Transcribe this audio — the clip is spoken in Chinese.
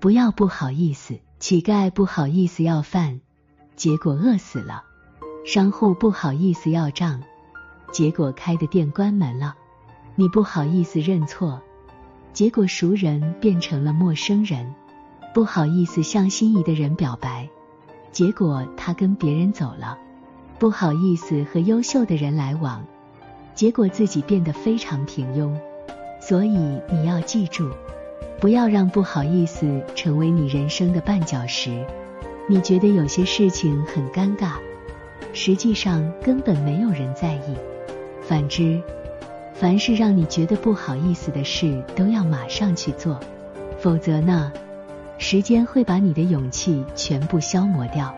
不要不好意思。乞丐不好意思要饭，结果饿死了；商户不好意思要账，结果开的店关门了。你不好意思认错，结果熟人变成了陌生人；不好意思向心仪的人表白，结果他跟别人走了；不好意思和优秀的人来往，结果自己变得非常平庸。所以你要记住。不要让不好意思成为你人生的绊脚石。你觉得有些事情很尴尬，实际上根本没有人在意。反之，凡是让你觉得不好意思的事，都要马上去做，否则呢，时间会把你的勇气全部消磨掉。